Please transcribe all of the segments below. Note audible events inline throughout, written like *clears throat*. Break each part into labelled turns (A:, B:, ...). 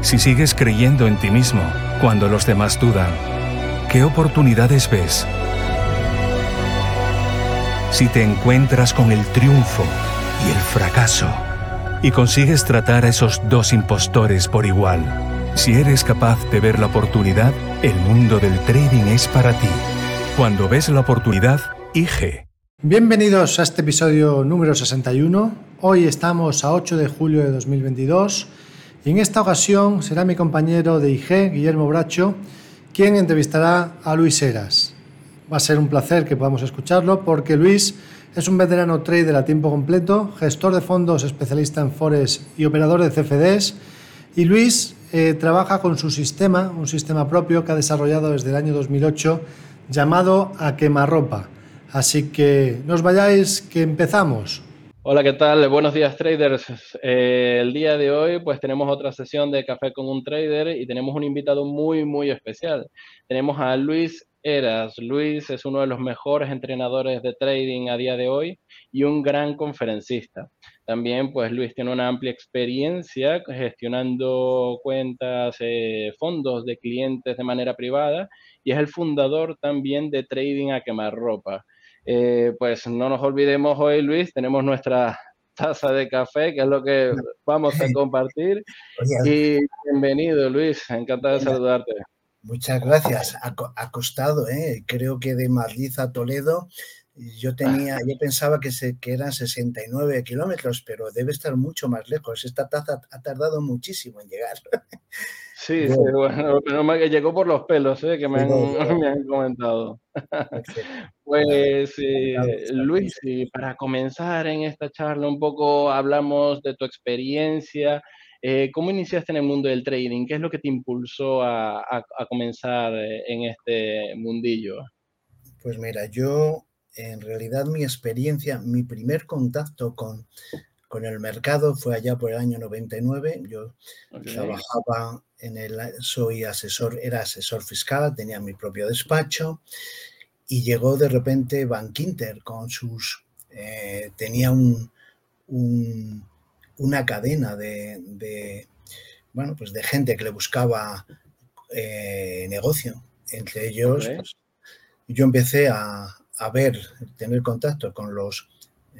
A: si sigues creyendo en ti mismo cuando los demás dudan, ¿qué oportunidades ves? Si te encuentras con el triunfo y el fracaso y consigues tratar a esos dos impostores por igual, si eres capaz de ver la oportunidad, el mundo del trading es para ti. Cuando ves la oportunidad, IG.
B: Bienvenidos a este episodio número 61. Hoy estamos a 8 de julio de 2022 y en esta ocasión será mi compañero de IG, Guillermo Bracho, quien entrevistará a Luis Heras. Va a ser un placer que podamos escucharlo porque Luis es un veterano trader a tiempo completo, gestor de fondos especialista en Forex y operador de CFDs. Y Luis eh, trabaja con su sistema, un sistema propio que ha desarrollado desde el año 2008 llamado A Quemarropa. Así que no os vayáis, que empezamos.
C: Hola, ¿qué tal? Buenos días, traders. Eh, el día de hoy, pues tenemos otra sesión de Café con un Trader y tenemos un invitado muy, muy especial. Tenemos a Luis Eras. Luis es uno de los mejores entrenadores de trading a día de hoy y un gran conferencista. También, pues Luis tiene una amplia experiencia gestionando cuentas, eh, fondos de clientes de manera privada y es el fundador también de Trading a Quemarropa. Eh, pues no nos olvidemos hoy, Luis, tenemos nuestra taza de café, que es lo que vamos a *laughs* compartir. Y bienvenido, Luis, encantado de saludarte.
D: Muchas gracias. Ha, costado, ¿eh? creo que de Madrid a Toledo yo tenía, *laughs* yo pensaba que, se, que eran 69 kilómetros, pero debe estar mucho más lejos. Esta taza ha tardado muchísimo en llegar. *laughs*
C: Sí, bueno, pero *laughs* que llegó por los pelos, ¿eh? que me *laughs* han, comentado. *laughs* pues, eh, Luis, para comenzar en esta charla un poco hablamos de tu experiencia. Eh, ¿Cómo iniciaste en el mundo del trading? ¿Qué es lo que te impulsó a, a comenzar en este mundillo?
D: Pues mira, yo en realidad mi experiencia, mi primer contacto con, con el mercado fue allá por el año 99. Yo trabajaba en el, soy asesor, era asesor fiscal, tenía mi propio despacho y llegó de repente Bankinter con sus, eh, tenía un, una cadena de, bueno, pues de gente que le buscaba eh, negocio. Entre ellos, pues, yo empecé a, a ver, tener contacto con los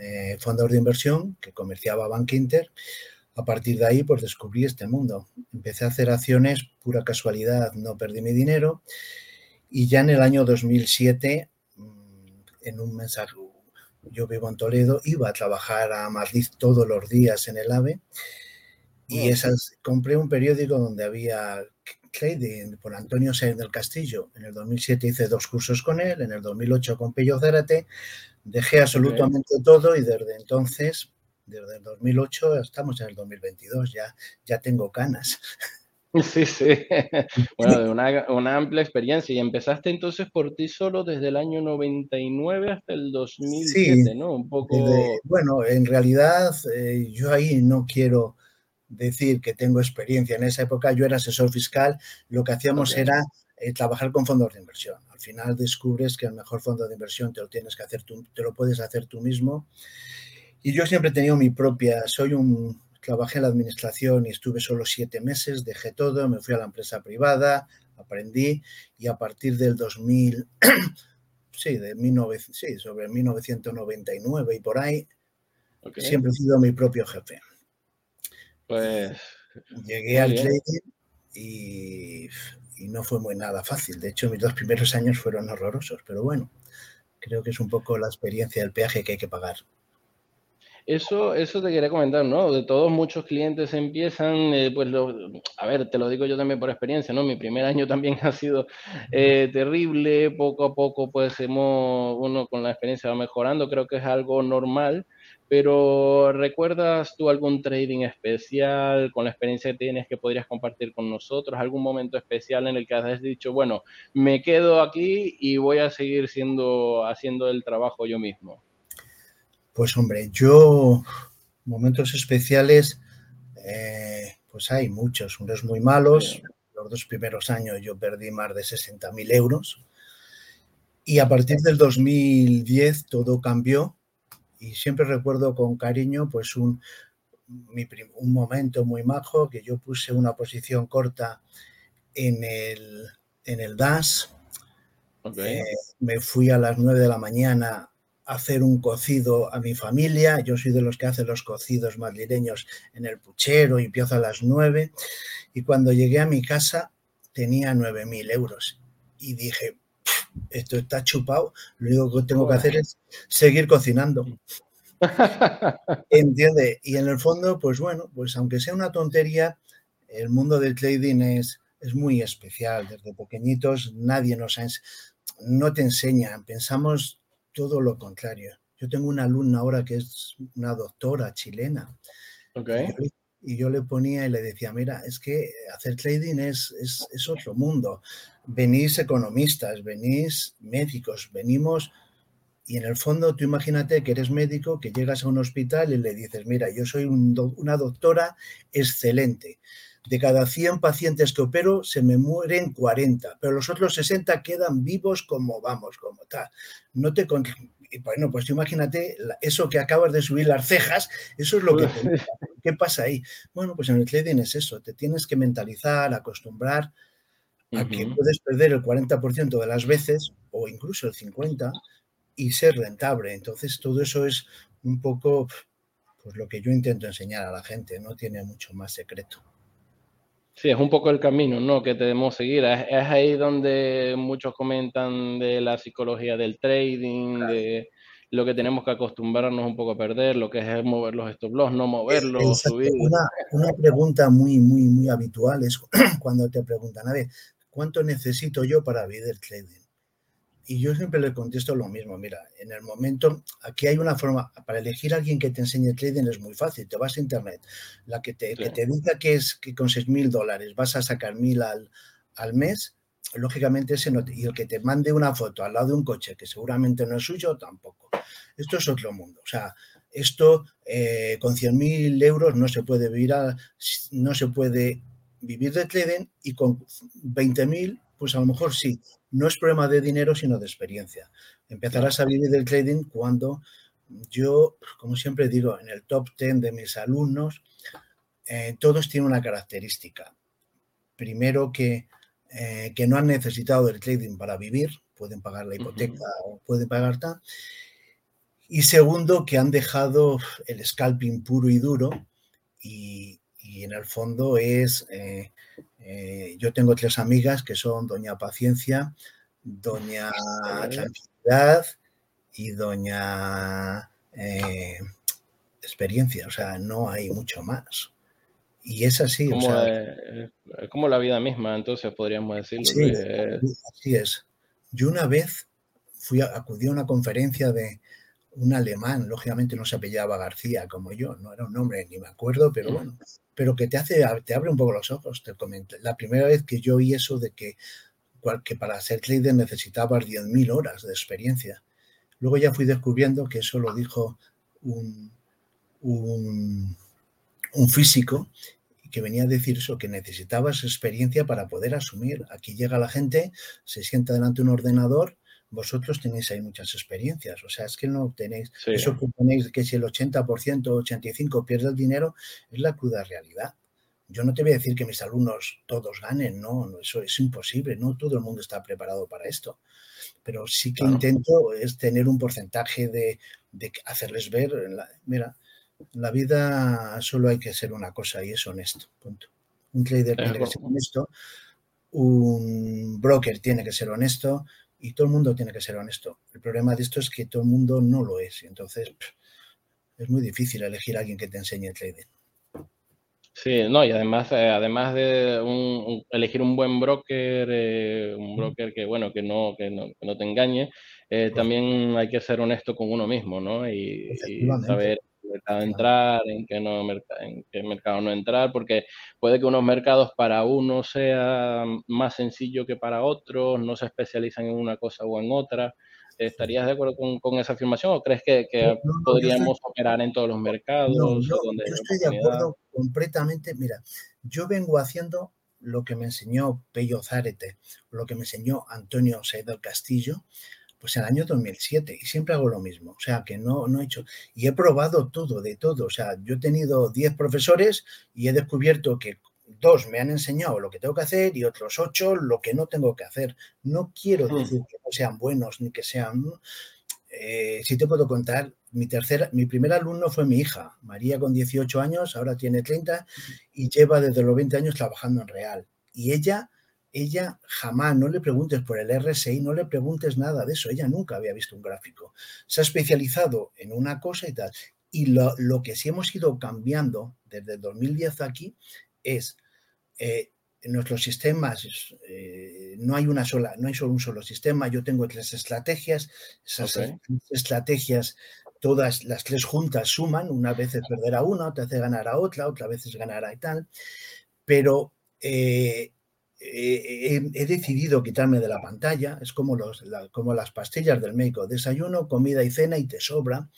D: eh, fondos de inversión que comerciaba Bank Inter. A partir de ahí, pues descubrí este mundo. Empecé a hacer acciones, pura casualidad, no perdí mi dinero. Y ya en el año 2007, mm, en un mensaje, yo vivo en Toledo, iba a trabajar a Madrid todos los días en el AVE. Y esas, compré un periódico donde había trading por Antonio Sáenz del Castillo. En el 2007 hice dos cursos con él, en el 2008 con Pello Zárate, dejé absolutamente todo y desde entonces, desde el 2008 estamos en el 2022, ya, ya tengo canas. *laughs*
C: Sí, sí. *laughs* Bueno, una, una, amplia experiencia. Y empezaste entonces por ti solo desde el año 99 hasta el 2007, ¿no? Un poco...
D: bueno, en realidad eh, yo ahí no quiero decir que tengo experiencia en esa época. Yo era asesor fiscal, lo que hacíamos era eh, trabajar con fondos de inversión. Al final descubres que el mejor fondo de inversión te lo tienes que hacer tú, te lo puedes hacer tú mismo. Y yo siempre he tenido mi propia, soy un, trabajé en la administración y estuve solo siete meses, dejé todo, me fui a la empresa privada, aprendí y a partir del 2000, *clears throat* sí, de 19, sí, sobre 1999 y por ahí, siempre he sido mi propio jefe.
C: Pues.
D: Llegué al trading y, no fue muy nada fácil. De hecho, mis dos primeros años fueron horrorosos, pero bueno, creo que es un poco la experiencia del peaje que hay que pagar.
C: Eso, eso te quería comentar, ¿no? De todos muchos clientes empiezan, eh, pues lo, a ver, te lo digo yo también por experiencia, ¿no? Mi primer año también *laughs* ha sido eh, terrible, poco a poco pues hemos, uno con la experiencia va mejorando, creo que es algo normal, pero ¿recuerdas tú algún trading especial con la experiencia que tienes que podrías compartir con nosotros? ¿Algún momento especial en el que has dicho, bueno, me quedo aquí y voy a seguir siendo, haciendo el trabajo yo mismo?
D: Pues hombre, yo momentos especiales, eh, pues hay muchos, unos muy malos. Los dos primeros años yo perdí más de 60.000 euros. Y a partir del 2010 todo cambió y siempre recuerdo con cariño pues un, un momento muy majo que yo puse una posición corta en el, en el DAS. Eh, me fui a las 9 de la mañana hacer un cocido a mi familia. Yo soy de los que hacen los cocidos madrileños en el puchero y empiezo a las nueve. Y cuando llegué a mi casa tenía nueve mil euros. Y dije, esto está chupado, lo único que tengo que hacer es seguir cocinando. *laughs* *laughs* ¿Entiende? Y en el fondo, pues bueno, pues aunque sea una tontería, el mundo del trading es, es muy especial. Desde pequeñitos nadie nos ha, no te enseña. Pensamos todo lo contrario. Yo tengo una alumna ahora que es una doctora chilena. Y, yo, le ponía y le decía, mira, es que hacer trading es, es, otro mundo. Venís economistas, venís médicos, venimos... Y en el fondo, tú imagínate que eres médico, que llegas a un hospital y le dices, mira, yo soy una doctora excelente de cada 100 pacientes que opero se me mueren 40, pero los otros 60 quedan vivos como vamos, como tal. No te bueno, pues imagínate eso que acabas de subir las cejas, eso es lo que ¿Qué pasa ahí? Bueno, pues en el trading es eso, te tienes que mentalizar, acostumbrar a que puedes perder el 40% de las veces o incluso el 50 y ser rentable. Entonces, todo eso es un poco pues lo que yo intento enseñar a la gente, no tiene mucho más secreto.
C: Sí, es un poco el camino, ¿no? Que debemos seguir. Es, ahí donde muchos comentan de la psicología del trading, de lo que tenemos que acostumbrarnos un poco a perder, lo que es mover los stop loss, no moverlos, subir.
D: Una, una pregunta muy, muy, muy habitual es *clears throat* cuando te preguntan, a ver, ¿cuánto necesito yo para vivir el trading? Y yo siempre le contesto lo mismo, mira, en el momento, aquí hay una forma, para elegir a alguien que te enseñe trading es muy fácil, te vas a internet, la que te, que te diga que es que con 6 mil dólares vas a sacar mil al, al mes, lógicamente ese no y el que te mande una foto al lado de un coche que seguramente no es suyo, tampoco. Esto es otro mundo, o sea, esto eh, con 100 mil euros no se puede vivir, no se puede vivir de trading y con 20 mil, pues a lo mejor sí, no es problema de dinero, sino de experiencia. Empezarás a vivir del trading cuando yo, como siempre digo, en el top 10 de mis alumnos, eh, todos tienen una característica. Primero, que, eh, que, no han necesitado del trading para vivir, pueden pagar la hipoteca o pueden pagar tal. Y segundo, que han dejado el scalping puro y duro y, en el fondo es eh, eh, yo tengo tres amigas que son Doña Paciencia, Doña Tranquilidad y Doña eh, Experiencia. O sea, no hay mucho más. Y es así.
C: Como, como la vida misma, entonces podríamos decirlo.
D: Sí, así es. Yo una vez fui a, acudí a una conferencia de un alemán, lógicamente no se apellidaba García como yo, no era un nombre, ni me acuerdo, pero bueno, pero que te hace, te abre un poco los ojos, te comento. La primera vez que yo oí eso de que, que para ser trader necesitabas 10.000 horas de experiencia. Luego ya fui descubriendo que eso lo dijo un, un, un físico que venía a decir eso, que necesitabas experiencia para poder asumir. Aquí llega la gente, se sienta delante de un ordenador vosotros tenéis ahí muchas experiencias. O sea, es que no tenéis, eso que ponéis que si el 80%, 85% pierde el dinero, es la cruda realidad. Yo no te voy a decir que mis alumnos todos ganen, no, eso es imposible, no todo el mundo está preparado para esto. Pero sí que intento es tener un porcentaje de, hacerles ver, mira, la vida solo hay que ser una cosa y es honesto, punto. Un trader tiene que ser honesto, un broker tiene que ser honesto, y todo el mundo tiene que ser honesto. El problema de esto es que todo el mundo no lo es. Entonces, es muy difícil elegir a alguien que te enseñe trading.
C: Sí, no, y además, eh, además de elegir un buen broker, eh, un broker que, bueno, que no, que no, que no te engañe, eh, también hay que ser honesto con uno mismo, ¿no? Y, saber en qué mercado entrar, en qué, no, en qué mercado no entrar, porque puede que unos mercados para uno sea más sencillo que para otros, no se especializan en una cosa o en otra. ¿Estarías de acuerdo con, esa afirmación o crees que, podríamos operar en todos los mercados?
D: No, yo estoy de acuerdo completamente. Mira, yo vengo haciendo lo que me enseñó Pello Zárete, lo que me enseñó Antonio Seidel Castillo, pues en el año 2007 y siempre hago lo mismo, o sea que no, no he hecho, y he probado todo, de todo, o sea, yo he tenido 10 profesores y he descubierto que dos me han enseñado lo que tengo que hacer y otros ocho lo que no tengo que hacer. No quiero hmm. decir que no sean buenos ni que sean... Eh, si te puedo contar, mi, tercera, mi primer alumno fue mi hija, María con 18 años, ahora tiene 30 y lleva desde los 20 años trabajando en Real. Y ella, ella jamás, no le preguntes por el RSI, no le preguntes nada de eso, ella nunca había visto un gráfico. Se ha especializado en una cosa y tal. Y lo, lo que sí hemos ido cambiando desde 2010 aquí es eh, en nuestros sistemas eh, no hay una sola, no hay solo un solo sistema, yo tengo tres estrategias, esas estrategias, todas las tres juntas suman, una vez es perder a una, otra vez ganar a otra, otra vez es ganar a y tal, pero eh, he, decidido quitarme de la pantalla, es como, los, como las pastillas del médico, desayuno, comida y cena y te sobra.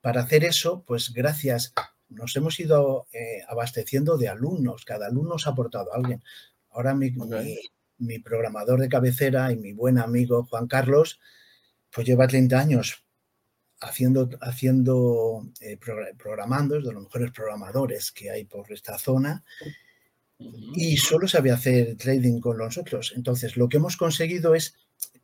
D: para hacer eso, pues gracias nos hemos ido eh, abasteciendo de alumnos, cada alumno ha aportado a alguien. Ahora mi, programador de cabecera y mi buen amigo Juan Carlos, pues lleva 30 años haciendo, haciendo eh, programando, es de los mejores programadores que hay por esta zona, y solo sabe hacer trading con nosotros. Entonces, lo que hemos conseguido es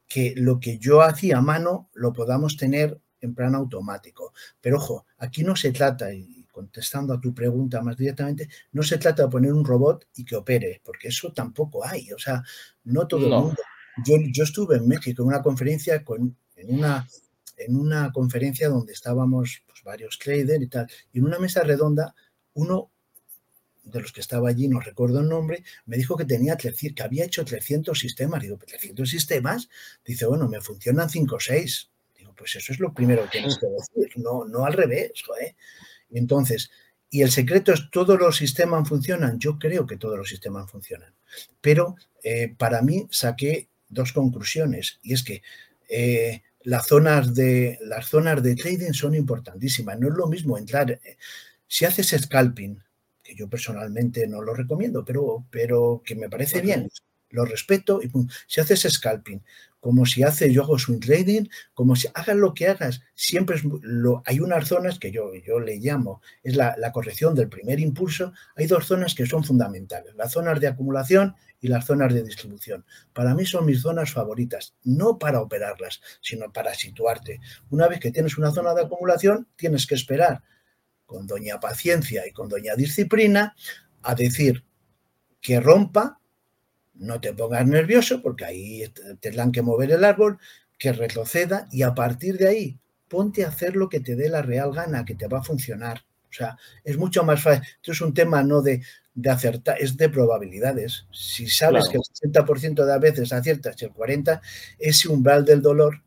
D: que lo que yo hacía a mano lo podamos tener en plan automático. Pero ojo, aquí no se trata, y contestando a tu pregunta más directamente, no se trata de poner un robot y que opere, porque eso tampoco hay. O sea, no todo el mundo. Yo, estuve en México en una conferencia, con, en, una, en una conferencia donde estábamos pues, varios traders y tal, y en una mesa redonda, uno de los que estaba allí, no recuerdo el nombre, me dijo que tenía que había hecho 300 sistemas. Digo, ¿300 sistemas? Dice, bueno, me funcionan 5 o 6. Digo, pues eso es lo primero que tienes que decir, no, no al revés. Entonces, y el secreto es, ¿todos los sistemas funcionan? Yo creo que todos los sistemas funcionan. Pero eh, para mí saqué dos conclusiones y es que eh, las, zonas de, las zonas de trading son importantísimas. No es lo mismo entrar, eh, si haces scalping, que yo personalmente no lo recomiendo, pero, pero que me parece bien, lo respeto y si haces scalping como si hace yo hago swing trading, como si hagas lo que hagas, siempre lo, hay unas zonas que yo, yo le llamo, es la, corrección del primer impulso, hay dos zonas que son fundamentales, las zonas de acumulación y las zonas de distribución. Para mí son mis zonas favoritas, no para operarlas, sino para situarte. Una vez que tienes una zona de acumulación, tienes que esperar con doña paciencia y con doña disciplina a decir que rompa no te pongas nervioso porque ahí tendrán que mover el árbol, que retroceda y a partir de ahí ponte a hacer lo que te dé la real gana, que te va a funcionar. O sea, es mucho más fácil. Esto es un tema no de, de acertar, es de probabilidades. Si sabes que el 60% de las veces aciertas y el 40%, ese umbral del dolor.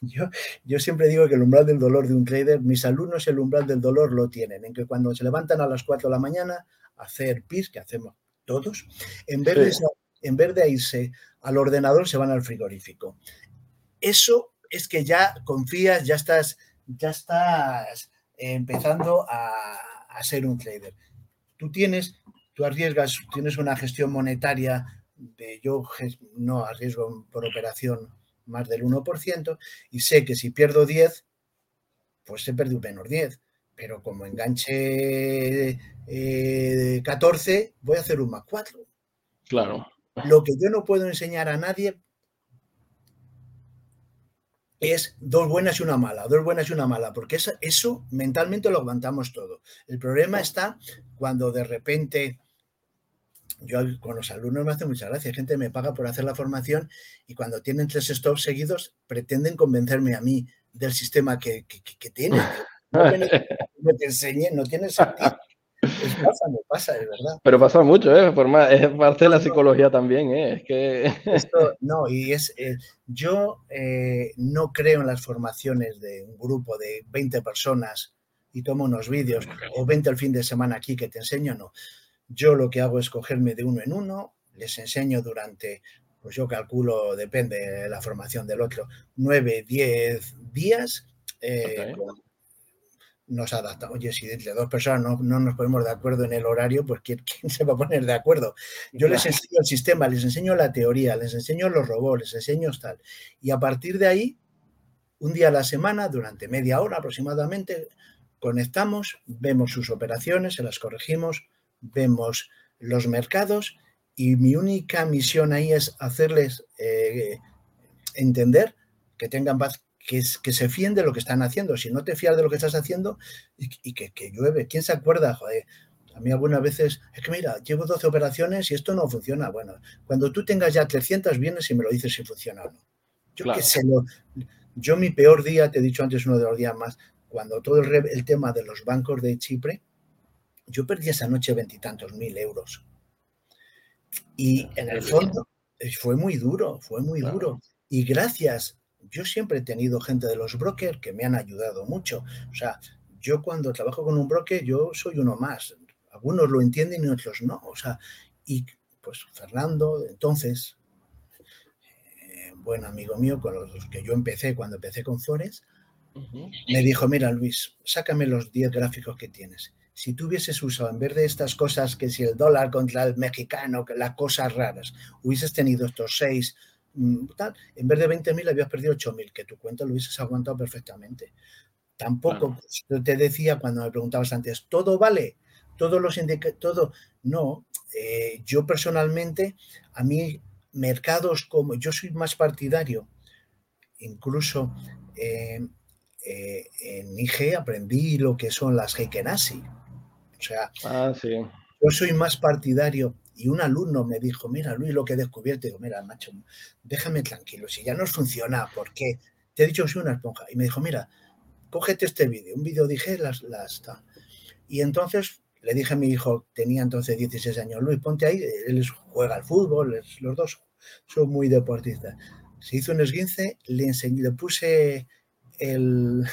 D: Yo, yo siempre digo que el umbral del dolor de un trader, mis alumnos el umbral del dolor lo tienen, en que cuando se levantan a las 4 de la mañana a hacer PIS, que hacemos todos, en vez de en vez de irse al ordenador, se van al frigorífico. Eso es que ya confías, ya estás, ya estás empezando a, ser un trader. Tú tienes, tú arriesgas, tienes una gestión monetaria de yo no arriesgo por operación más del 1% y sé que si pierdo 10, pues he perdido menos 10. Pero como enganche 14, eh, voy a hacer un más 4.
C: Claro.
D: Lo que yo no puedo enseñar a nadie es dos buenas y una mala, dos buenas y una mala, porque eso, eso mentalmente lo aguantamos todo. El problema está cuando de repente, yo con los alumnos me hace mucha gracia, gente me paga por hacer la formación y cuando tienen tres stops seguidos pretenden convencerme a mí del sistema que, que, tienen. *laughs* te enseñé, no tiene sentido. Es pasa, me pasa, es verdad.
C: Pero pasa mucho, ¿eh? es parte de la psicología también, ¿eh? Es que... *laughs*
D: no, y es, eh, yo eh, no creo en las formaciones de un grupo de 20 personas y tomo unos vídeos, o 20 el fin de semana aquí que te enseño, no. Yo lo que hago es cogerme de uno en uno, les enseño durante, pues yo calculo, depende de la formación del otro, 9, 10 días, eh, nos adaptamos. Oye, si entre dos personas no, no, nos ponemos de acuerdo en el horario, pues ¿quién, se va a poner de acuerdo? Yo les enseño el sistema, les enseño la teoría, les enseño los robots, les enseño tal. Y a partir de ahí, un día a la semana, durante media hora aproximadamente, conectamos, vemos sus operaciones, se las corregimos, vemos los mercados y mi única misión ahí es hacerles eh, entender que tengan paz, que, que, se fíen de lo que están haciendo. Si no te fías de lo que estás haciendo y, que, llueve, ¿quién se acuerda? Joder, a mí algunas veces, es que mira, llevo 12 operaciones y esto no funciona. Bueno, cuando tú tengas ya 300 vienes y me lo dices si funciona o no. Yo que sé, yo mi peor día, te he dicho antes uno de los días más, cuando todo el, tema de los bancos de Chipre, yo perdí esa noche veintitantos mil euros. Y en el fondo eh, fue muy duro, fue muy duro. Y gracias, yo siempre he tenido gente de los brokers que me han ayudado mucho. O sea, yo cuando trabajo con un broker, yo soy uno más. Algunos lo entienden y otros no. O sea, y pues Fernando, entonces, eh, buen amigo mío con los que yo empecé cuando empecé con Fores, me dijo, mira Luis, sácame los 10 gráficos que tienes. Si tú hubieses usado, en vez de estas cosas, que si el dólar contra el mexicano, que las cosas raras, hubieses tenido estos 6, mm, tal, en vez de 20.000 habías perdido 8.000, que tu cuenta lo hubieses aguantado perfectamente. Tampoco, yo te decía cuando me preguntabas antes, ¿todo vale? Todos los indicadores, todo. No, eh, yo personalmente, a mí, mercados como, yo soy más partidario, incluso eh, eh, en IG aprendí lo que son las Heikenasi. O sea,
C: ah,
D: yo soy más partidario. Y un alumno me dijo, mira, Luis, lo que he descubierto. Digo, mira, macho, déjame tranquilo. Si ya no funciona, ¿por qué? Te he dicho que soy una esponja. Y me dijo, mira, cógete este vídeo. Un vídeo dije, las, las, Y entonces le dije a mi hijo, tenía entonces 16 años, Luis, ponte ahí. Él juega al fútbol, los dos son muy deportistas. Se hizo un esguince, le enseñé, le puse el,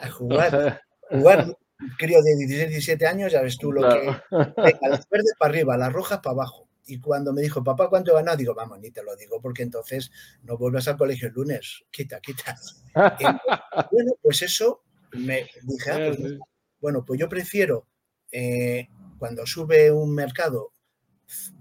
D: a jugar, *laughs* jugar crío de 16, 17 años, ya ves tú lo que... Venga, las verdes para arriba, las rojas para abajo. Y cuando me dijo, papá, ¿cuánto ganado? Digo, vamos, ni te lo digo, porque entonces no vuelvas al colegio el lunes. Quita, quita. *laughs* bueno, pues eso me dije, ah, pues, bueno, pues yo prefiero, eh, cuando sube un mercado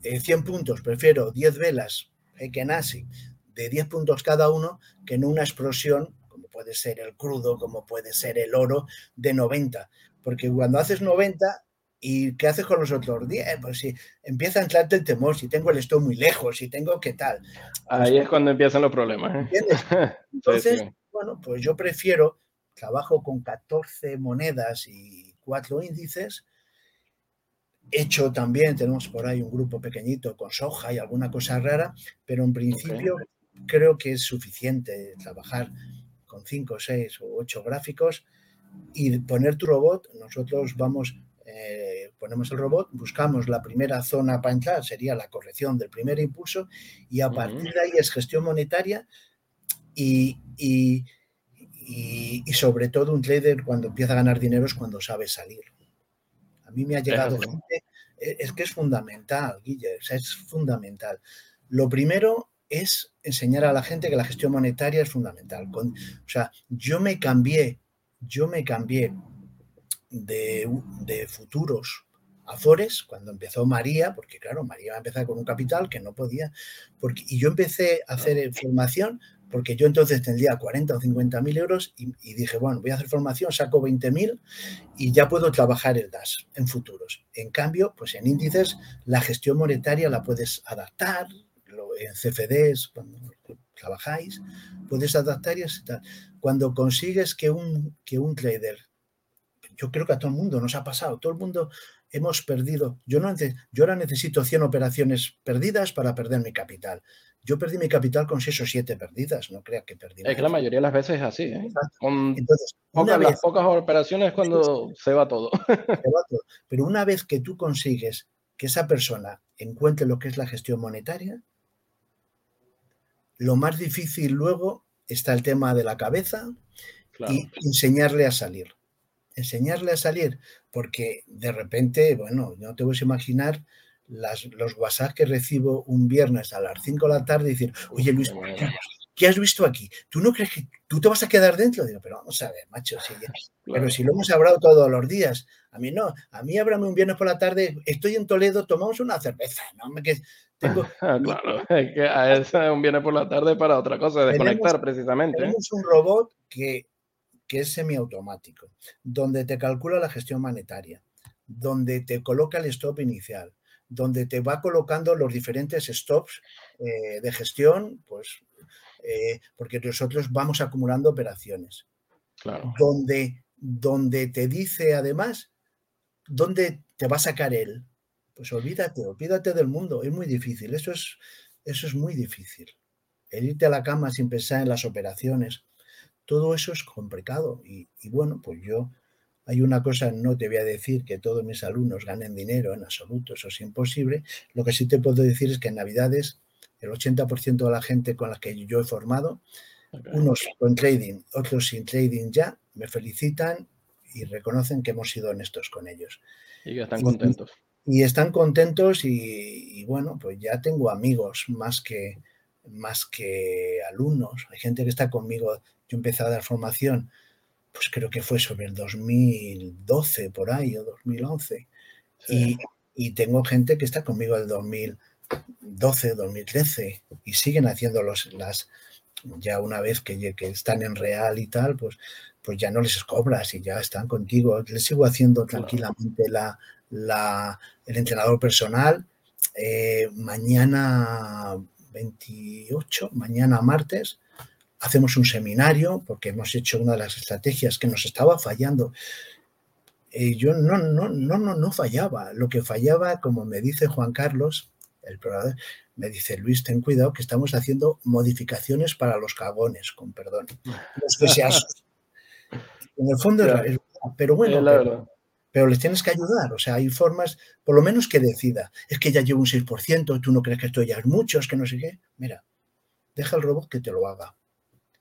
D: 100 eh, puntos, prefiero 10 velas, eh, que nazi, de 10 puntos cada uno, que en una explosión puede ser el crudo, como puede ser el oro, de 90. Porque cuando haces 90, ¿y qué haces con los otros 10? Pues si empieza a entrarte el temor, si tengo el esto muy lejos, si tengo qué tal.
C: Ahí pues es cuando empiezan los problemas. ¿eh? *laughs*
D: Entonces, bueno, pues yo prefiero, trabajo con 14 monedas y 4 índices, hecho también, tenemos por ahí un grupo pequeñito con soja y alguna cosa rara, pero en principio creo que es suficiente trabajar con 5, 6 o 8 gráficos y poner tu robot, nosotros vamos, eh, ponemos el robot, buscamos la primera zona para entrar, sería la corrección del primer impulso y a partir de ahí es gestión monetaria y, y, sobre todo un trader cuando empieza a ganar dinero es cuando sabe salir. A mí me ha llegado gente, e, es que es fundamental, Guille, es fundamental. Lo primero es enseñar a la gente que la gestión monetaria es fundamental. o sea, yo me cambié, yo me cambié de, de futuros a Fores cuando empezó María, porque claro, María va a empezar con un capital que no podía, porque, y yo empecé a hacer formación porque yo entonces tendría 40 o 50 mil euros y, y, dije, bueno, voy a hacer formación, saco 20 mil y ya puedo trabajar el DAS en futuros. En cambio, pues en índices la gestión monetaria la puedes adaptar, en CFDs, cuando trabajáis, puedes adaptar y tal. Cuando consigues que un, que un trader, yo creo que a todo el mundo nos ha pasado, todo el mundo hemos perdido, yo, no, yo ahora necesito 100 operaciones perdidas para perder mi capital. Yo perdí mi capital con 6 o 7 perdidas, no crea que perdí.
C: Es que la mayoría de las veces es así. ¿eh? Con Entonces, pocas, las pocas operaciones es cuando se va, todo. se va
D: todo. Pero una vez que tú consigues que esa persona encuentre lo que es la gestión monetaria, lo más difícil luego está el tema de la cabeza y enseñarle a salir. Enseñarle a salir, porque de repente, bueno, no te puedes imaginar los WhatsApp que recibo un viernes a las 5 de la tarde y decir, oye Luis, ¿qué has visto aquí? ¿Tú no crees que tú te vas a quedar dentro? Digo, pero vamos a ver, macho, pero si lo hemos hablado todos los días. A mí no, a mí ábrame un viernes por la tarde, estoy en Toledo, tomamos una cerveza, ¿no? Que tengo... *laughs*
C: claro, *laughs* *laughs* es que a ese un viernes por la tarde para otra cosa, desconectar precisamente.
D: ¿eh? Tenemos un robot que, que es semiautomático, donde te calcula la gestión monetaria, donde te coloca el stop inicial, donde te va colocando los diferentes stops eh, de gestión, pues eh, porque nosotros vamos acumulando operaciones.
C: Claro.
D: Donde, donde te dice además dónde te va a sacar él. Pues olvídate, olvídate del mundo, es muy difícil, eso es, eso es muy difícil. El irte a la cama sin pensar en las operaciones, todo eso es complicado. Y, y bueno, pues yo hay una cosa, no te voy a decir que todos mis alumnos ganen dinero en absoluto, eso es imposible. Lo que sí te puedo decir es que en Navidades el 80% de la gente con la que yo he formado, unos con trading, otros sin trading ya, me felicitan y reconocen que hemos sido honestos con ellos.
C: Y que están contentos.
D: Y, están contentos y, bueno, pues ya tengo amigos más que, más que alumnos. Hay gente que está conmigo. Yo empecé a dar formación pues creo que fue sobre el 2012 por ahí o 2011. Y, tengo gente que está conmigo del 2012, 2013 y siguen haciendo los, las, ya una vez que, que, están en real y tal, pues, pues ya no les cobras y ya están contigo. Les sigo haciendo tranquilamente la, la, el entrenador personal. Eh, mañana 28, mañana martes, hacemos un seminario porque hemos hecho una de las estrategias que nos estaba fallando. Eh, yo no, no, no, no, no fallaba. Lo que fallaba, como me dice Juan Carlos, el programa, me dice, Luis, ten cuidado que estamos haciendo modificaciones para los cagones, con perdón. *laughs* Los que se En el fondo, es, pero bueno, pero, les tienes que ayudar. O sea, hay formas, por lo menos que decida. Es que ya llevo un 6%, tú no crees que esto ya es mucho, es que no sé qué. Mira, deja el robot que te lo haga.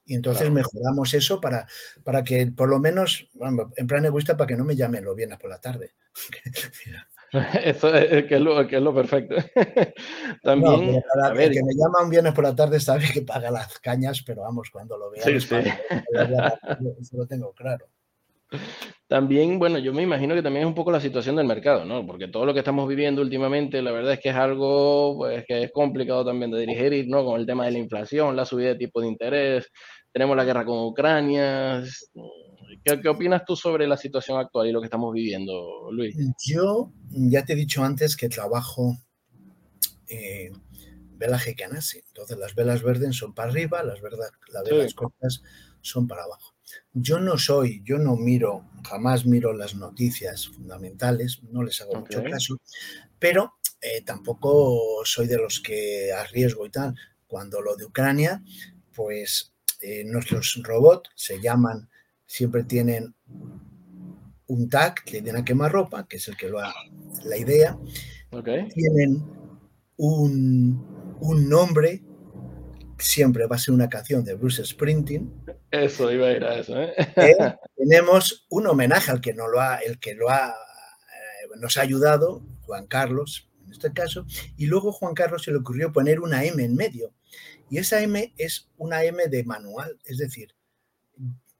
D: Y entonces mejoramos eso para, para que por lo menos, en plan egoísta, para que no me llamen los viernes por la tarde. *laughs*
C: Eso es, que es, lo, que es lo perfecto. *laughs* También,
D: a ver, que me llama un viernes por la tarde sabe que paga las cañas, pero vamos, cuando lo vea, sí, sí. eso *laughs* lo tengo claro.
C: También, bueno, yo me imagino que también es un poco la situación del mercado, ¿no? Porque todo lo que estamos viviendo últimamente, la verdad es que es algo pues, que es complicado también de dirigir, ¿no? Con el tema de la inflación, la subida de tipo de interés, tenemos la guerra con Ucrania. ¿Qué, opinas tú sobre la situación actual y lo que estamos viviendo, Luis?
D: Yo ya te he dicho antes que trabajo eh, velaje canasi. Entonces, las velas verdes son para arriba, las, las velas cortas son para abajo. Yo no soy, yo no miro, jamás miro las noticias fundamentales, no les hago mucho caso, pero eh, tampoco soy de los que arriesgo y tal. Cuando lo de Ucrania, pues eh, nuestros robots se llaman, siempre tienen un tag que tienen a quemar ropa, que es el que lo ha, la idea. Tienen un, un nombre siempre va a ser una canción de Bruce Springsteen.
C: Eso, iba a ir a eso. ¿eh? *laughs*
D: tenemos un homenaje al que, no lo ha, el que lo ha, eh, nos ha ayudado, Juan Carlos, en este caso, y luego Juan Carlos se le ocurrió poner una M en medio. Y esa M es una M de manual, es decir,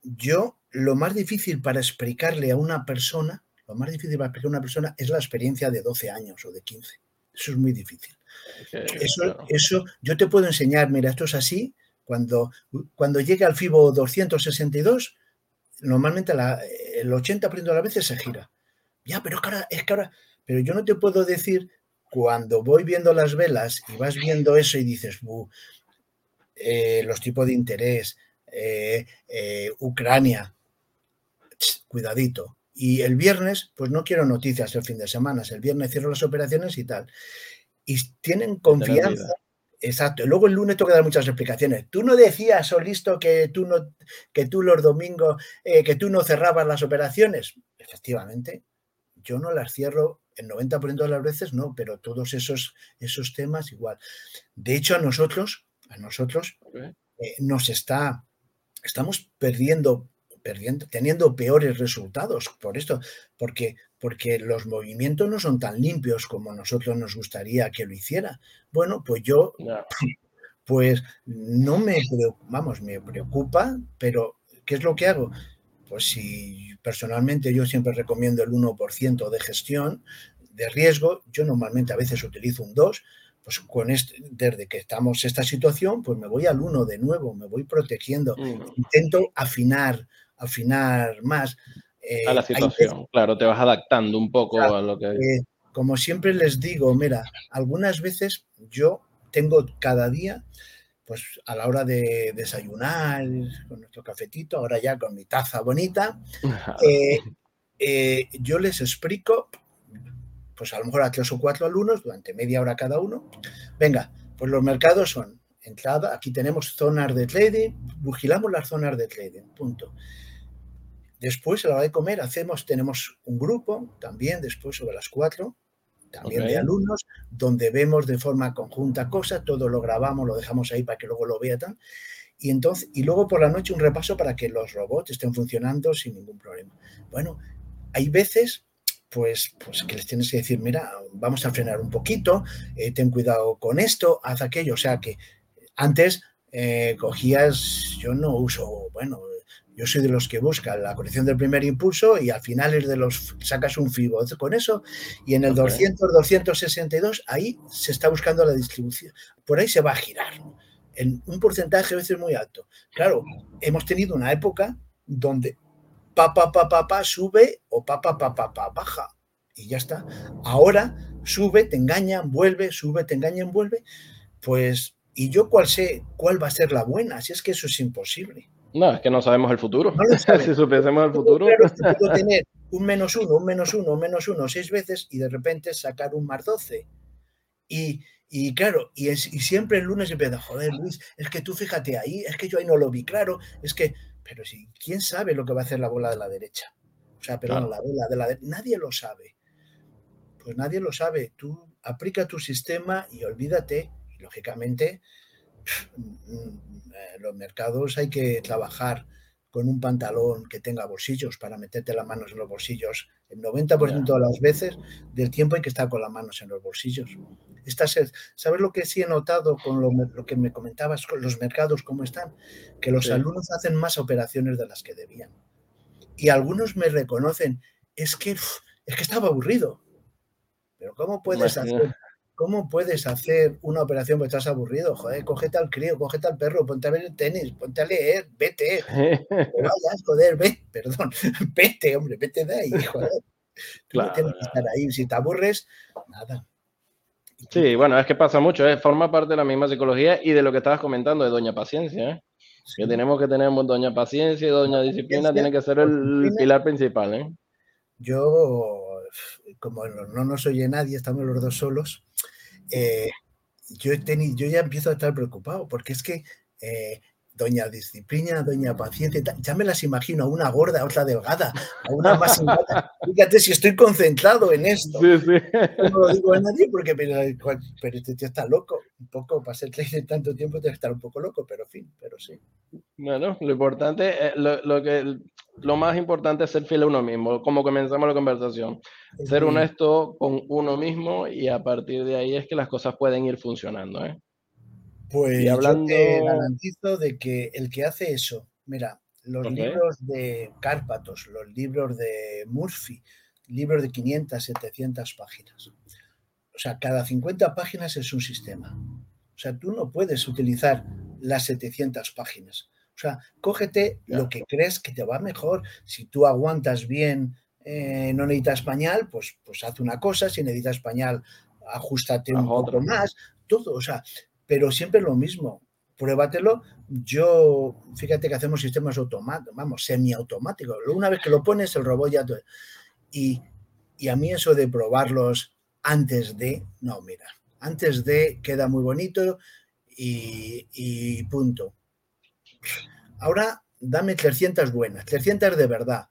D: yo lo más difícil para explicarle a una persona, lo más difícil para explicar a una persona es la experiencia de 12 años o de 15. Eso es muy difícil. Eso, eso yo te puedo enseñar, mira, esto es así, cuando, cuando llega al FIBO 262, normalmente el 80% de las veces se gira. Ya, pero es que ahora, es que ahora, pero yo no te puedo decir cuando voy viendo las velas y vas viendo eso y dices, eh, los tipos de interés, eh, eh, Ucrania, cuidadito. Y el viernes, pues no quiero noticias el fin de semana. El viernes cierro las operaciones y tal. Y tienen confianza. Exacto. Y luego el lunes tengo que dar muchas explicaciones. Tú no decías, listo que tú, no, que tú los domingos, eh, que tú no cerrabas las operaciones. Efectivamente, yo no las cierro el 90% de las veces, no, pero todos esos, esos temas igual. De hecho, a nosotros, a nosotros eh, nos está, estamos perdiendo teniendo peores resultados por esto, porque, porque los movimientos no son tan limpios como nosotros nos gustaría que lo hiciera. Bueno, pues yo, *laughs* pues no me, vamos, me preocupa, pero ¿qué es lo que hago? Pues si personalmente yo siempre recomiendo el 1% de gestión de riesgo, yo normalmente a veces utilizo un 2%, pues con este, desde que estamos en esta situación, pues me voy al 1 de nuevo, me voy protegiendo, mm. intento afinar afinar más.
C: A la eh, situación, claro, te vas adaptando un poco a lo que...
D: Eh, como siempre les digo, mira, algunas veces yo tengo cada día, pues a la hora de desayunar, con nuestro cafetito, ahora ya con mi taza bonita, *laughs* eh, yo les explico, pues a lo mejor a tres o cuatro alumnos, durante media hora cada uno, venga, pues los mercados son entrada, aquí tenemos zonas de trading, vigilamos las zonas de trading, punto. Después, a la hora de comer, hacemos, tenemos un grupo también, después sobre las cuatro, también de alumnos, donde vemos de forma conjunta cosas, todo lo grabamos, lo dejamos ahí para que luego lo vean. Y, entonces, y luego por la noche un repaso para que los robots estén funcionando sin ningún problema. Bueno, hay veces pues, pues que les tienes que decir, mira, vamos a frenar un poquito, eh, ten cuidado con esto, haz aquello. O sea que antes eh, cogías, yo no uso, bueno, yo soy de los que buscan la corrección del primer impulso y al final es de los sacas un FIBO con eso y en el 200, 262 ahí se está buscando la distribución. Por ahí se va a girar en un porcentaje a veces muy alto. Claro, hemos tenido una época donde pa pa pa pa, pa sube o pa pa pa pa, pa baja y ya está. Ahora sube, te engañan, vuelve, sube, te engañan, vuelve. Pues y yo cuál sé cuál va a ser la buena, si es que eso es imposible.
C: No, es que no sabemos el futuro. *laughs* si supiésemos el futuro.
D: puedo tener un menos uno, un menos uno, un menos uno seis veces y de repente sacar un más doce. Y, y claro, y, es, y siempre el lunes empieza, joder, Luis, es que tú fíjate ahí, es que yo ahí no lo vi claro, es que, pero si, ¿quién sabe lo que va a hacer la bola de la derecha? O sea, perdón, la bola de la derecha, nadie lo sabe. Pues nadie lo sabe. Tú aplica tu sistema y olvídate. Y lógicamente, los mercados hay que trabajar con un pantalón que tenga bolsillos para meterte las manos en los bolsillos. El 90% de las veces del tiempo hay que estar con las manos en los bolsillos. ¿Sabes lo que sí he notado con lo, que me comentabas con los mercados, cómo están? Que los alumnos hacen más operaciones de las que debían. Y algunos me reconocen, es que, es que estaba aburrido. Pero ¿cómo puedes hacer ¿Cómo puedes hacer una operación porque estás aburrido? Joder, cógete al crío, cógete al perro, ponte a ver el tenis, ponte a leer, vete. *laughs* vayas, joder, ve, perdón, *laughs* vete, hombre, vete de ahí, joder. No tienes que estar ahí. Si te aburres, nada.
C: Sí, bueno, es que pasa mucho, ¿eh? forma parte de la misma psicología y de lo que estabas comentando de Doña Paciencia. ¿eh? Que tenemos que tener Doña Paciencia y Doña Disciplina, tiene que ser el pilar principal. ¿eh?
D: Yo, como no nos oye nadie, estamos los dos solos, eh, yo, yo ya empiezo a estar preocupado porque es que eh, doña disciplina, doña paciencia, ya me las imagino a una gorda, a otra delgada, a una más Fíjate si estoy concentrado en esto.
C: Sí, sí.
D: No lo digo a nadie porque pero, este tío está loco. Un poco, para ser trader tanto tiempo, tiene que estar un poco loco, pero en fin, pero sí.
C: Bueno, lo importante, eh, lo, lo, que, lo más importante es ser fiel a uno mismo, como comenzamos la conversación. Ser honesto con uno mismo y a partir de ahí es que las cosas pueden ir funcionando. ¿eh?
D: Pues hablando... yo te garantizo de que el que hace eso, mira, los libros de Cárpatos, los libros de Murphy, libros de 500, 700 páginas. O sea, cada 50 páginas es un sistema. O sea, tú no puedes utilizar las 700 páginas. O sea, cógete lo que crees que te va mejor. Si tú aguantas bien, eh, no necesitas español, pues, pues haz una cosa. Si necesitas español, ajustate un poco más. Todo, o sea, pero siempre lo mismo. pruébatelo. Yo, fíjate que hacemos sistemas automáticos, vamos, semiautomáticos. Una vez que lo pones, el robot ya... Y, y a mí eso de probarlos antes de, no, mira, antes de queda muy bonito y, punto. Ahora dame 300 buenas, 300 de verdad.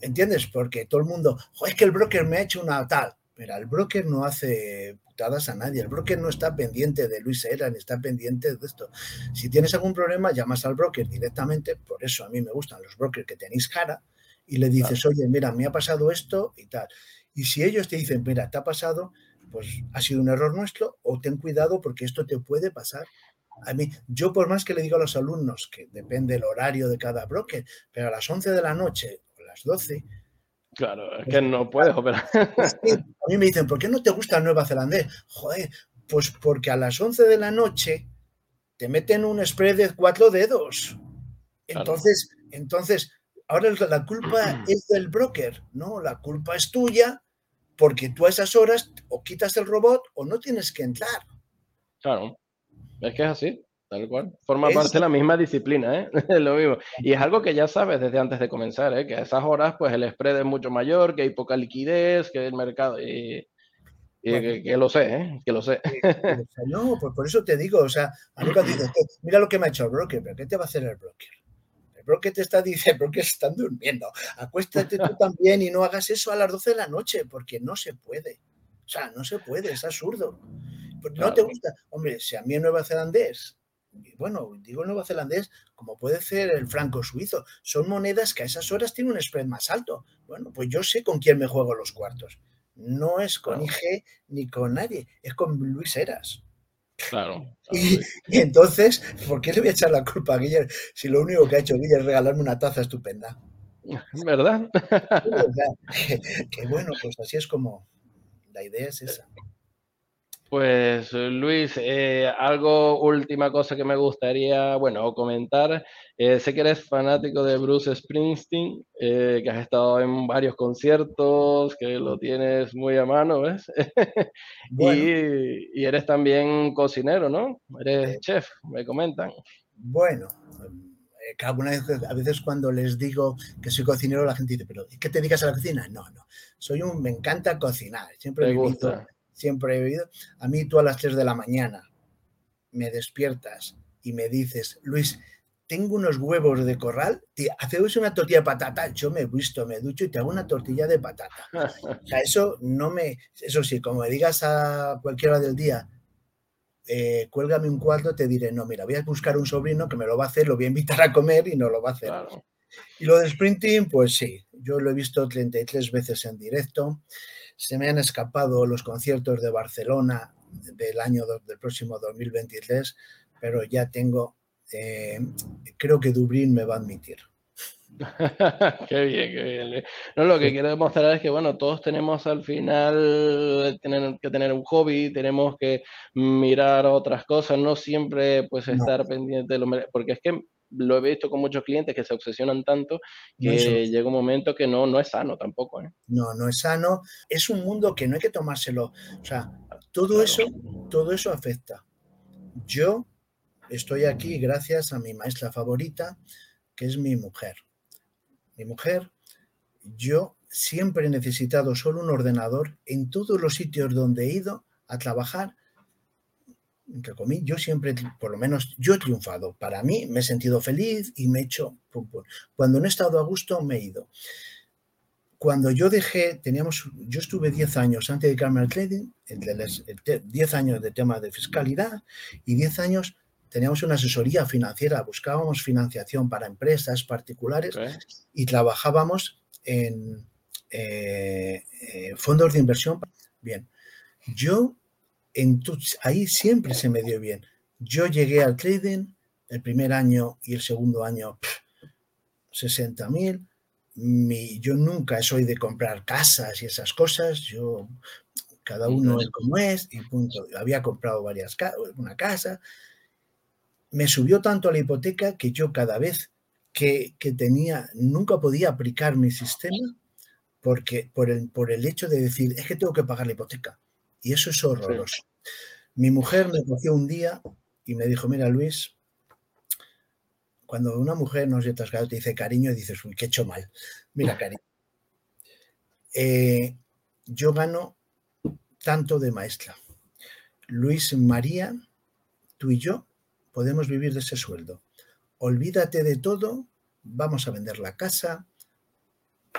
D: ¿Entiendes? Porque todo el mundo, es que el broker me ha hecho una tal. Pero el broker no hace putadas a nadie. El broker no está pendiente de Luis Era ni está pendiente de esto. Si tienes algún problema, llamas al broker directamente. Por eso a mí me gustan los brokers que tenéis cara y le dices, oye, mira, me ha pasado esto y tal. Y si ellos te dicen, mira, te ha pasado, pues ha sido un error nuestro o ten cuidado porque esto te puede pasar. A mí, yo por más que le digo a los alumnos que depende el horario de cada broker, pero a las 11 de la noche o a las 12...
C: Claro, es que no puedes operar. *laughs*
D: a mí me dicen, ¿por qué no te gusta el Nueva Zelandés? Joder, pues porque a las 11 de la noche te meten un spread de cuatro dedos. Entonces, entonces, ahora la culpa *clears throat* es del broker, ¿no? La culpa es tuya porque tú a esas horas o quitas el robot o no tienes que entrar.
C: Claro, es que es así, tal cual. Forma parte de la misma disciplina, ¿eh? *laughs* lo mismo. Y es algo que ya sabes desde antes de comenzar, ¿eh? Que a esas horas, pues el spread es mucho mayor, que hay poca liquidez, que el mercado... Y... que, lo sé, ¿eh? que lo sé.
D: no, pues por eso te digo, o sea, a mí cuando dices, mira lo que me ha hecho el broker, pero ¿qué te va a hacer el broker? ¿Por te está diciendo? Porque están durmiendo. Acuéstate tú también y no hagas eso a las 12 de la noche, porque no se puede. O sea, no se puede, es absurdo. Pues no te gusta. Hombre, si a mí en Nueva Zelandés, bueno, digo Nueva Zelandés, como puede ser el franco suizo, son monedas que a esas horas tienen un spread más alto. Bueno, pues yo sé con quién me juego los cuartos. No es con IG ni con nadie, es con Luis Eras.
C: Claro. *laughs*
D: Y, entonces, ¿por qué le voy a echar la culpa a Guillermo si lo único que ha hecho Guillermo es regalarme una taza estupenda? *laughs*
C: ¿Verdad? *laughs*
D: que, bueno, pues así es como la idea es esa.
C: Pues Luis, eh, algo, última cosa que me gustaría, bueno, comentar. Eh, sé que eres fanático de Bruce Springsteen, eh, que has estado en varios conciertos, que lo tienes muy a mano, ¿ves? *laughs* y, eres también cocinero, ¿no? Eres chef, me comentan.
D: Bueno, a veces cuando les digo que soy cocinero, la gente dice, pero ¿qué te dedicas a la cocina? No, no, soy un, me encanta cocinar, siempre me gusta siempre he vivido. A mí tú a las 3 de la mañana me despiertas y me dices, Luis, tengo unos huevos de corral, hacemos una tortilla de patata, yo me he visto, me ducho y te hago una tortilla de patata. O sea, eso no me, eso sí, como me digas a cualquier hora del día, eh, cuélgame un cuarto, te diré, no, mira, voy a buscar un sobrino que me lo va a hacer, lo voy a invitar a comer y no lo va a hacer. Y lo de sprinting, pues sí, yo lo he visto 33 veces en directo se me han escapado los conciertos de Barcelona del año del próximo 2023, pero ya tengo, eh, creo que Dublín me va a admitir. *laughs*
C: qué bien, qué bien. No, lo que quiero demostrar es que, bueno, todos tenemos al final que tener un hobby, tenemos que mirar otras cosas, no siempre pues estar pendiente de lo... Porque es que lo he visto con muchos clientes que se obsesionan tanto que llega un momento que no, no es sano tampoco. ¿eh?
D: No, no es sano. Es un mundo que no hay que tomárselo. O sea, todo eso, todo eso afecta. Yo estoy aquí gracias a mi maestra favorita, que es mi mujer. Mi mujer, yo siempre he necesitado solo un ordenador en todos los sitios donde he ido a trabajar entre comillas, yo siempre, por lo menos, yo he triunfado. Para mí me he sentido feliz y me he hecho... Cuando no he estado a gusto, me he ido. Cuando yo dejé, teníamos, yo estuve 10 años antes de al trading, 10 años de tema de fiscalidad y 10 años teníamos una asesoría financiera, buscábamos financiación para empresas particulares y trabajábamos en eh, eh, fondos de inversión. Bien, yo ahí siempre se me dio bien. Yo llegué al trading el primer año y el segundo año 60 mil. Yo nunca soy de comprar casas y esas cosas. Yo, cada uno es como es y punto. Había comprado varias una casa. Me subió tanto la hipoteca que yo cada vez que, que tenía, nunca podía aplicar mi sistema porque por el, por el hecho de decir, es que tengo que pagar la hipoteca. Y eso es horroroso. Mi mujer me cogió un día y me dijo, mira Luis, cuando una mujer no se te te dice cariño, dices, uy, qué he hecho mal. Mira, *laughs* cariño. Eh, yo gano tanto de maestra. Luis María, tú y yo podemos vivir de ese sueldo. Olvídate de todo, vamos a vender la casa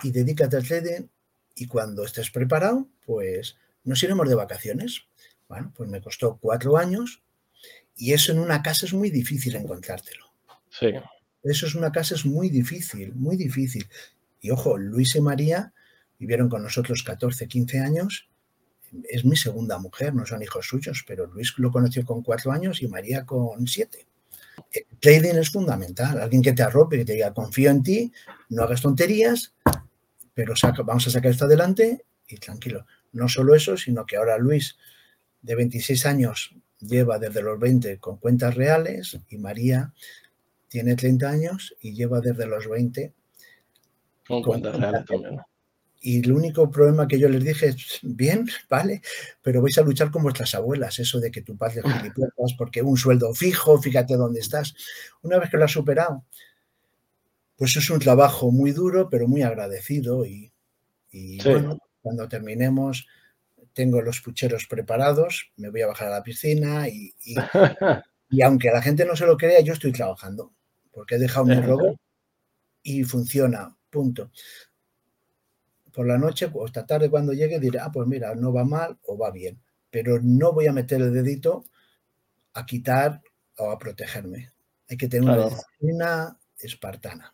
D: y dedícate al trading y cuando estés preparado, pues nos iremos de vacaciones. Bueno, pues me costó cuatro años y eso en una casa es muy difícil encontrártelo.
C: Sí.
D: Eso es una casa, es muy difícil, muy difícil. Y ojo, Luis y María vivieron con nosotros 14, 15 años. Es mi segunda mujer, no son hijos suyos, pero Luis lo conoció con cuatro años y María con siete. El trading es fundamental. Alguien que te arrope, que te diga, confío en ti, no hagas tonterías, pero vamos a sacar esto adelante y tranquilo. No solo eso, sino que ahora Luis, de 26 años, lleva desde los 20 con cuentas reales y María tiene 30 años y lleva desde los 20
C: con, cuentas reales también.
D: Y el único problema que yo les dije es, bien, *laughs* vale, pero vais a luchar con vuestras abuelas, eso de que tu padre gilipollas, *laughs* porque un sueldo fijo, fíjate dónde estás. Una vez que lo has superado, pues es un trabajo muy duro, pero muy agradecido y, bueno, cuando terminemos tengo los pucheros preparados, me voy a bajar a la piscina y, y, *laughs* aunque la gente no se lo crea, yo estoy trabajando, porque he dejado mi robot y funciona, punto. Por la noche o esta tarde cuando llegue diré, ah, pues mira, no va mal o va bien, pero no voy a meter el dedito a quitar o a protegerme. Hay que tener una disciplina espartana.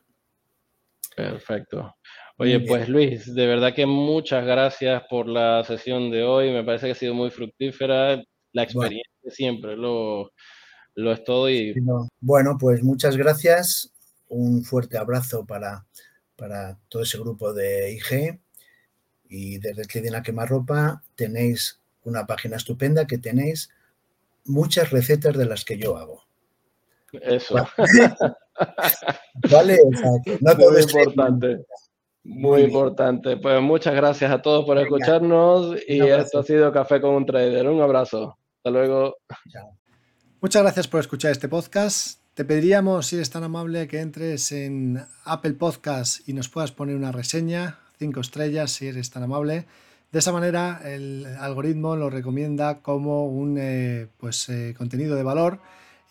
C: Perfecto. Oye, pues Luis, de verdad que muchas gracias por la sesión de hoy. Me parece que ha sido muy fructífera. La experiencia siempre lo, lo es todo. Y...
D: Bueno, pues muchas gracias. Un fuerte abrazo para, para todo ese grupo de IG. Y desde Trading a Quemarropa tenéis una página estupenda que tenéis muchas recetas de las que yo hago.
C: Eso.
D: Vale, *laughs*
C: muy importante. Muy, importante. Pues muchas gracias a todos por escucharnos y esto ha sido Café con un Trader. Un abrazo. Hasta luego.
B: Muchas gracias por escuchar este podcast. Te pediríamos, si eres tan amable, que entres en Apple Podcast y nos puedas poner una reseña, cinco estrellas, si eres tan amable. De esa manera, el algoritmo lo recomienda como un eh, pues, eh, contenido de valor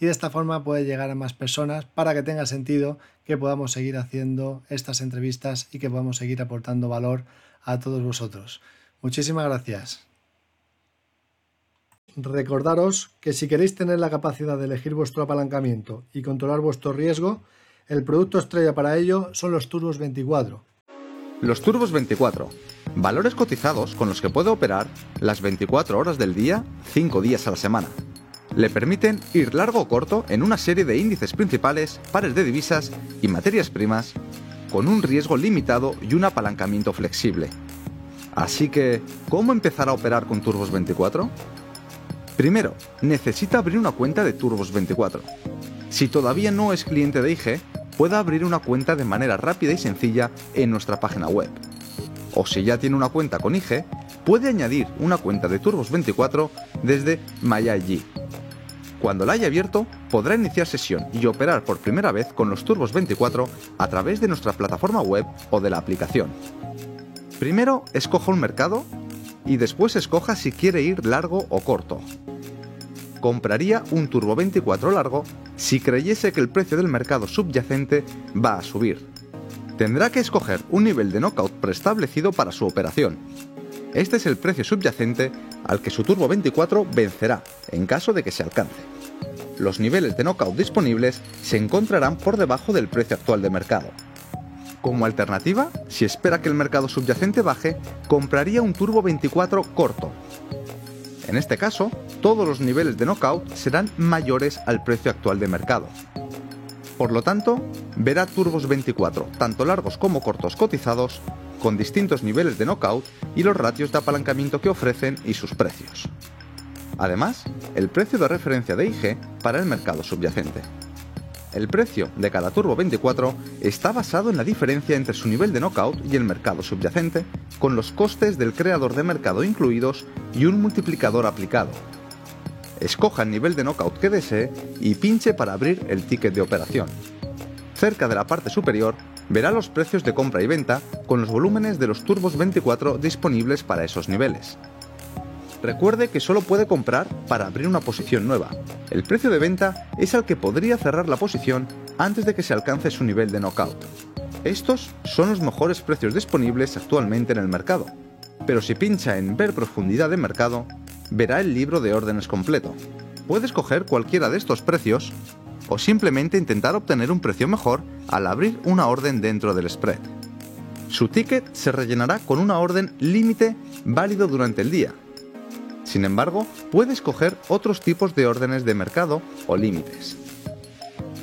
B: y de esta forma puede llegar a más personas para que tenga sentido que podamos seguir haciendo estas entrevistas y que podamos seguir aportando valor a todos vosotros. Muchísimas gracias. Recordaros que si queréis tener la capacidad de elegir vuestro apalancamiento y controlar vuestro riesgo, el producto estrella para ello son los Turbos 24.
E: Los Turbos 24, valores cotizados con los que puede operar las 24 horas del día, 5 días a la semana le permiten ir largo o corto en una serie de índices principales, pares de divisas y materias primas, con un riesgo limitado y un apalancamiento flexible. Así que, ¿cómo empezar a operar con Turbos 24? Primero, necesita abrir una cuenta de Turbos 24. Si todavía no es cliente de IG, puede abrir una cuenta de manera rápida y sencilla en nuestra página web. O si ya tiene una cuenta con IG, puede añadir una cuenta de Turbos 24 desde MyIG cuando la haya abierto, podrá iniciar sesión y operar por primera vez con los Turbos 24 a través de nuestra plataforma web o de la aplicación. Primero escoja un mercado y después escoja si quiere ir largo o corto. Compraría un Turbo 24 largo si creyese que el precio del mercado subyacente va a subir. Tendrá que escoger un nivel de knockout preestablecido para su operación. Este es el precio subyacente al que su Turbo 24 vencerá en caso de que se alcance. Los niveles de knockout disponibles se encontrarán por debajo del precio actual de mercado. Como alternativa, si espera que el mercado subyacente baje, compraría un Turbo 24 corto. En este caso, todos los niveles de knockout serán mayores al precio actual de mercado. Por lo tanto, verá turbos 24, tanto largos como cortos cotizados, con distintos niveles de knockout y los ratios de apalancamiento que ofrecen y sus precios. Además, el precio de referencia de IG para el mercado subyacente. El precio de cada Turbo 24 está basado en la diferencia entre su nivel de knockout y el mercado subyacente, con los costes del creador de mercado incluidos y un multiplicador aplicado. escoja el nivel de knockout que desee y pinche para abrir el ticket de operación. Cerca de la parte superior verá los precios de compra y venta con los volúmenes de los turbos 24 disponibles para esos niveles. Recuerde que solo puede comprar para abrir una posición nueva. El precio de venta es al que podría cerrar la posición antes de que se alcance su nivel de knockout. Estos son los mejores precios disponibles actualmente en el mercado, pero si pincha en Ver profundidad de mercado, verá el libro de órdenes completo. Puede escoger cualquiera de estos precios o simplemente intentar obtener un precio mejor al abrir una orden dentro del spread. Su ticket se rellenará con una orden límite válido durante el día. Sin embargo, puede escoger otros tipos de órdenes de mercado o límites.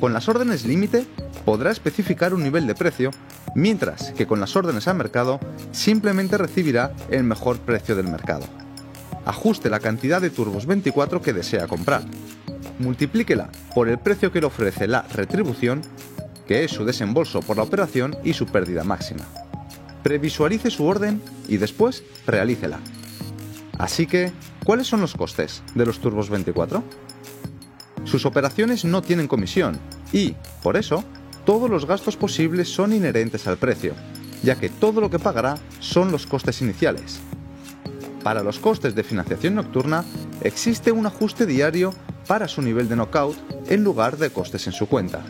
E: Con las órdenes límite podrá especificar un nivel de precio, mientras que con las órdenes a mercado simplemente recibirá el mejor precio del mercado. Ajuste la cantidad de turbos 24 que desea comprar. Multiplíquela por el precio que le ofrece la retribución, que es su desembolso por la operación y su pérdida máxima. Previsualice su orden y después realícela. Así que, ¿cuáles son los costes de los turbos 24? Sus operaciones no tienen comisión y, por eso, todos los gastos posibles son inherentes al precio, ya que todo lo que pagará son los costes iniciales. Para los costes de financiación nocturna existe un ajuste diario para su nivel de knockout en lugar de costes en su cuenta.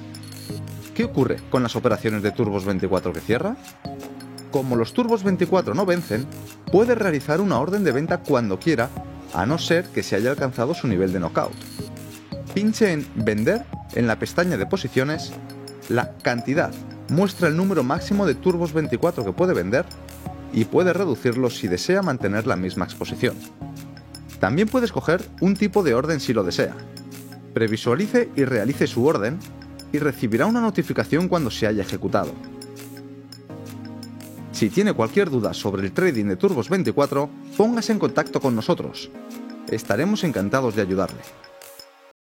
E: ¿Qué ocurre con las operaciones de turbos 24 que cierra? Como los turbos 24 no vencen, puede realizar una orden de venta cuando quiera, a no ser que se haya alcanzado su nivel de knockout. Pinche en Vender en la pestaña de posiciones, la cantidad muestra el número máximo de turbos 24 que puede vender y puede reducirlo si desea mantener la misma exposición. También puede escoger un tipo de orden si lo desea. Previsualice y realice su orden y recibirá una notificación cuando se haya ejecutado. Si tiene cualquier duda sobre el trading de Turbos 24, póngase en contacto con nosotros. Estaremos encantados de ayudarle.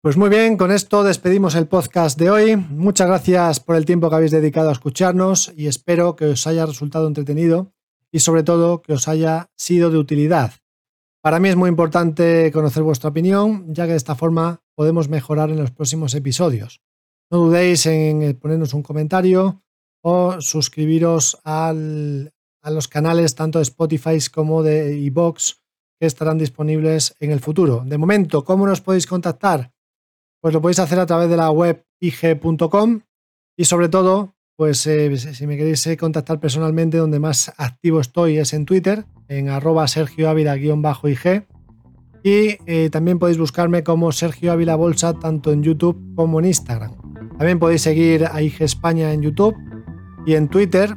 B: Pues muy bien, con esto despedimos el podcast de hoy. Muchas gracias por el tiempo que habéis dedicado a escucharnos y espero que os haya resultado entretenido y sobre todo que os haya sido de utilidad. Para mí es muy importante conocer vuestra opinión, ya que de esta forma podemos mejorar en los próximos episodios. No dudéis en ponernos un comentario o suscribiros a los canales tanto de Spotify como de iBox que estarán disponibles en el futuro. De momento, ¿cómo nos podéis contactar? Pues lo podéis hacer a través de la web ig.com y sobre todo, pues eh, si me queréis eh, contactar personalmente, donde más activo estoy es en Twitter, en arroba Sergio Ávila-IG. Y eh, también podéis buscarme como Sergio Ávila Bolsa tanto en YouTube como en Instagram. También podéis seguir a IG España en YouTube y en Twitter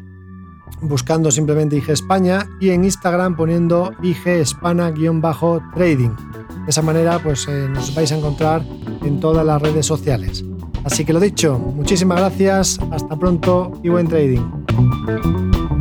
B: buscando simplemente IG España y en Instagram poniendo IG Hispana-trading. De esa manera, pues eh, nos vais a encontrar en todas las redes sociales. Así que lo dicho, muchísimas gracias, hasta pronto y buen trading.